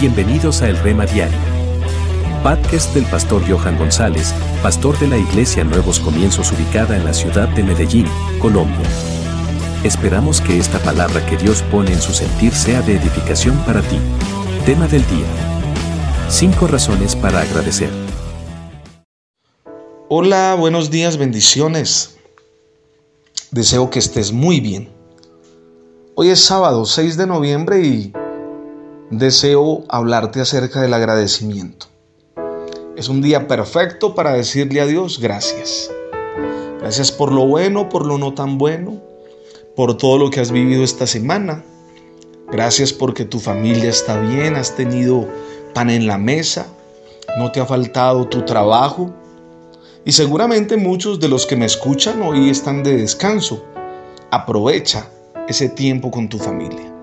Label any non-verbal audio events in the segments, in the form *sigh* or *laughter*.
Bienvenidos a El Rema Diario. Podcast del pastor Johan González, pastor de la Iglesia Nuevos Comienzos ubicada en la ciudad de Medellín, Colombia. Esperamos que esta palabra que Dios pone en su sentir sea de edificación para ti. Tema del día. Cinco razones para agradecer. Hola, buenos días, bendiciones. Deseo que estés muy bien. Hoy es sábado 6 de noviembre y deseo hablarte acerca del agradecimiento. Es un día perfecto para decirle a Dios gracias. Gracias por lo bueno, por lo no tan bueno, por todo lo que has vivido esta semana. Gracias porque tu familia está bien, has tenido pan en la mesa, no te ha faltado tu trabajo. Y seguramente muchos de los que me escuchan hoy están de descanso. Aprovecha ese tiempo con tu familia.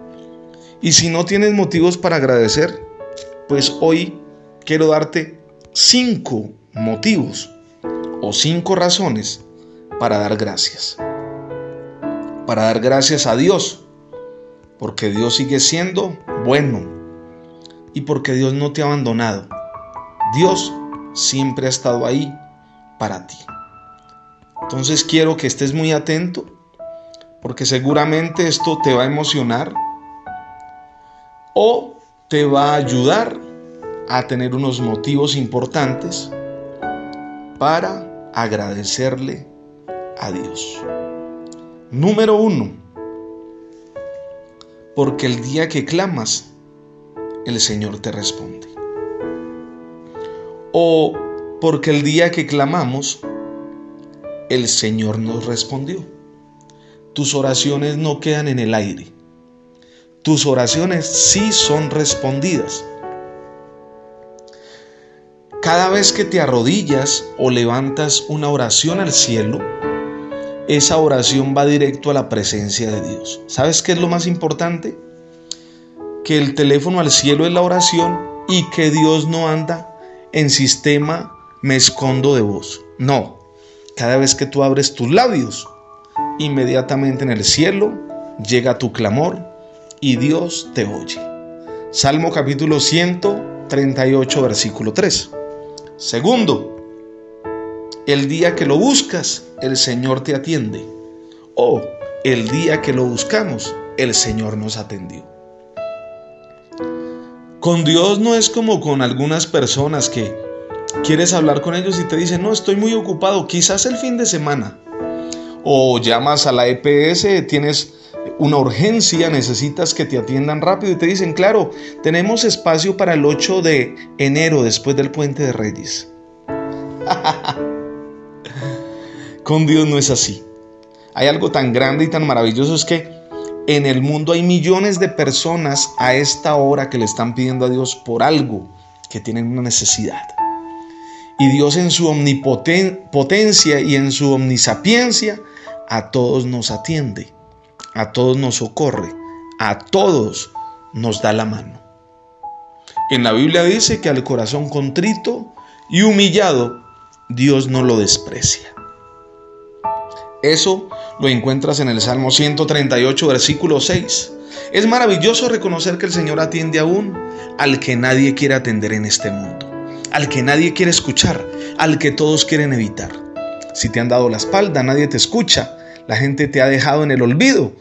Y si no tienes motivos para agradecer, pues hoy quiero darte cinco motivos o cinco razones para dar gracias. Para dar gracias a Dios, porque Dios sigue siendo bueno y porque Dios no te ha abandonado. Dios siempre ha estado ahí para ti. Entonces quiero que estés muy atento, porque seguramente esto te va a emocionar o te va a ayudar a tener unos motivos importantes para agradecerle a Dios. Número uno, porque el día que clamas, el Señor te responde. O porque el día que clamamos, el Señor nos respondió. Tus oraciones no quedan en el aire tus oraciones sí son respondidas. Cada vez que te arrodillas o levantas una oración al cielo, esa oración va directo a la presencia de Dios. ¿Sabes qué es lo más importante? Que el teléfono al cielo es la oración y que Dios no anda en sistema me escondo de vos. No, cada vez que tú abres tus labios, inmediatamente en el cielo llega tu clamor, y Dios te oye. Salmo capítulo 138, versículo 3. Segundo, el día que lo buscas, el Señor te atiende. O el día que lo buscamos, el Señor nos atendió. Con Dios no es como con algunas personas que quieres hablar con ellos y te dicen, no, estoy muy ocupado, quizás el fin de semana. O llamas a la EPS, tienes una urgencia, necesitas que te atiendan rápido y te dicen, claro, tenemos espacio para el 8 de enero después del puente de Reyes. *laughs* Con Dios no es así. Hay algo tan grande y tan maravilloso es que en el mundo hay millones de personas a esta hora que le están pidiendo a Dios por algo, que tienen una necesidad. Y Dios en su omnipotencia y en su omnisapiencia a todos nos atiende a todos nos socorre, a todos nos da la mano. En la Biblia dice que al corazón contrito y humillado, Dios no lo desprecia. Eso lo encuentras en el Salmo 138, versículo 6. Es maravilloso reconocer que el Señor atiende aún al que nadie quiere atender en este mundo, al que nadie quiere escuchar, al que todos quieren evitar. Si te han dado la espalda, nadie te escucha, la gente te ha dejado en el olvido.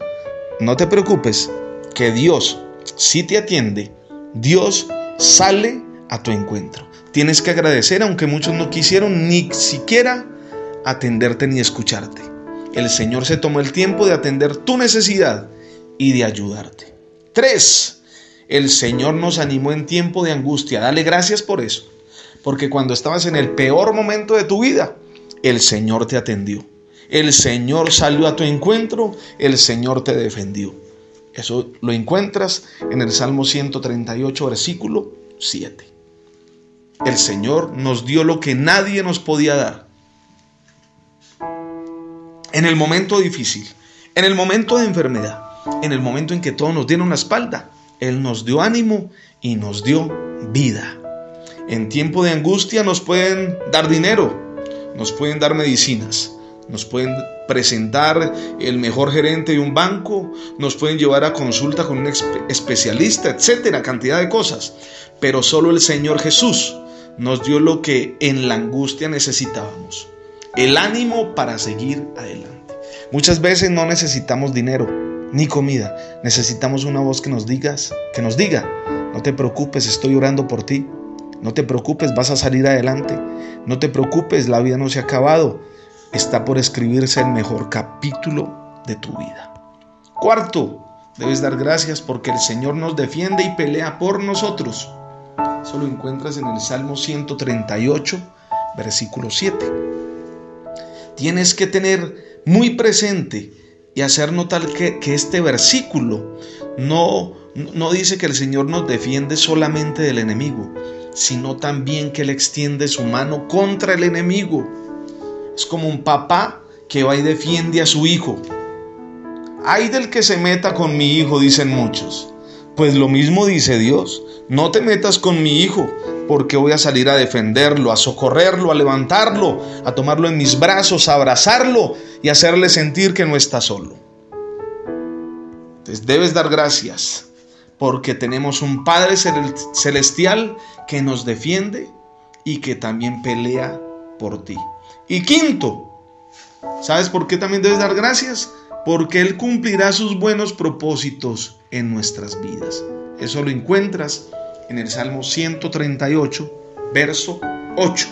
No te preocupes, que Dios si te atiende, Dios sale a tu encuentro. Tienes que agradecer aunque muchos no quisieron ni siquiera atenderte ni escucharte. El Señor se tomó el tiempo de atender tu necesidad y de ayudarte. Tres, el Señor nos animó en tiempo de angustia. Dale gracias por eso. Porque cuando estabas en el peor momento de tu vida, el Señor te atendió. El Señor salió a tu encuentro, el Señor te defendió. Eso lo encuentras en el Salmo 138, versículo 7. El Señor nos dio lo que nadie nos podía dar. En el momento difícil, en el momento de enfermedad, en el momento en que todos nos dieron la espalda, Él nos dio ánimo y nos dio vida. En tiempo de angustia nos pueden dar dinero, nos pueden dar medicinas, nos pueden presentar el mejor gerente de un banco, nos pueden llevar a consulta con un especialista, etcétera, cantidad de cosas. Pero solo el Señor Jesús nos dio lo que en la angustia necesitábamos, el ánimo para seguir adelante. Muchas veces no necesitamos dinero ni comida, necesitamos una voz que nos digas, que nos diga, no te preocupes, estoy orando por ti. No te preocupes, vas a salir adelante. No te preocupes, la vida no se ha acabado. Está por escribirse el mejor capítulo de tu vida. Cuarto, debes dar gracias porque el Señor nos defiende y pelea por nosotros. Eso lo encuentras en el Salmo 138, versículo 7. Tienes que tener muy presente y hacer notar que, este versículo no, no dice que el Señor nos defiende solamente del enemigo, sino también que Él extiende su mano contra el enemigo. Es como un papá que va y defiende a su hijo. Ay del que se meta con mi hijo, dicen muchos. Pues lo mismo dice Dios, no te metas con mi hijo, porque voy a salir a defenderlo, a socorrerlo, a levantarlo, a tomarlo en mis brazos, a abrazarlo y hacerle sentir que no está solo. Entonces debes dar gracias porque tenemos un Padre celestial que nos defiende y que también pelea por ti. Y quinto, ¿sabes por qué también debes dar gracias? Porque Él cumplirá sus buenos propósitos en nuestras vidas. Eso lo encuentras en el Salmo 138, verso 8.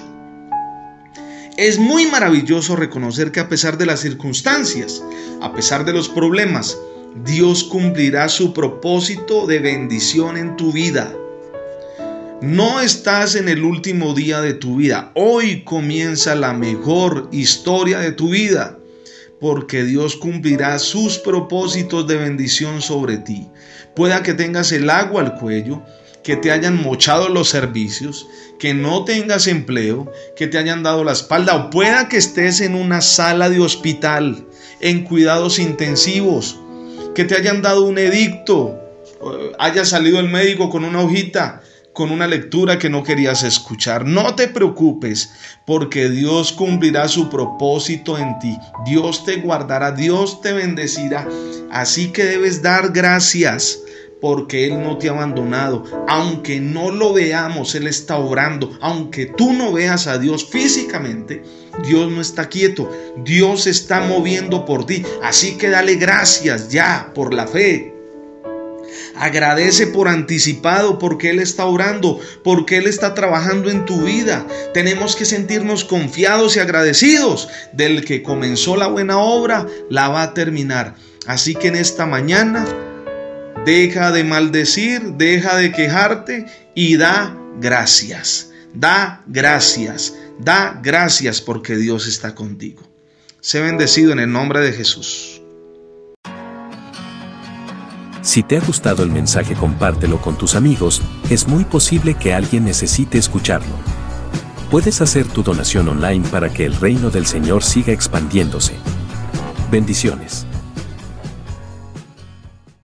Es muy maravilloso reconocer que a pesar de las circunstancias, a pesar de los problemas, Dios cumplirá su propósito de bendición en tu vida. No estás en el último día de tu vida. Hoy comienza la mejor historia de tu vida. Porque Dios cumplirá sus propósitos de bendición sobre ti. Pueda que tengas el agua al cuello, que te hayan mochado los servicios, que no tengas empleo, que te hayan dado la espalda, o pueda que estés en una sala de hospital, en cuidados intensivos, que te hayan dado un edicto, haya salido el médico con una hojita, con una lectura que no querías escuchar. No te preocupes, porque Dios cumplirá su propósito en ti. Dios te guardará, Dios te bendecirá. Así que debes dar gracias porque Él no te ha abandonado. Aunque no lo veamos, Él está obrando. Aunque tú no veas a Dios físicamente, Dios no está quieto. Dios está moviendo por ti. Así que dale gracias ya por la fe. Agradece por anticipado porque Él está orando, porque Él está trabajando en tu vida. Tenemos que sentirnos confiados y agradecidos del que comenzó la buena obra, la va a terminar. Así que en esta mañana Deja de maldecir, deja de quejarte y da gracias. Da gracias, da gracias porque Dios está contigo. Sé bendecido en el nombre de Jesús. Si te ha gustado el mensaje compártelo con tus amigos, es muy posible que alguien necesite escucharlo. Puedes hacer tu donación online para que el reino del Señor siga expandiéndose. Bendiciones.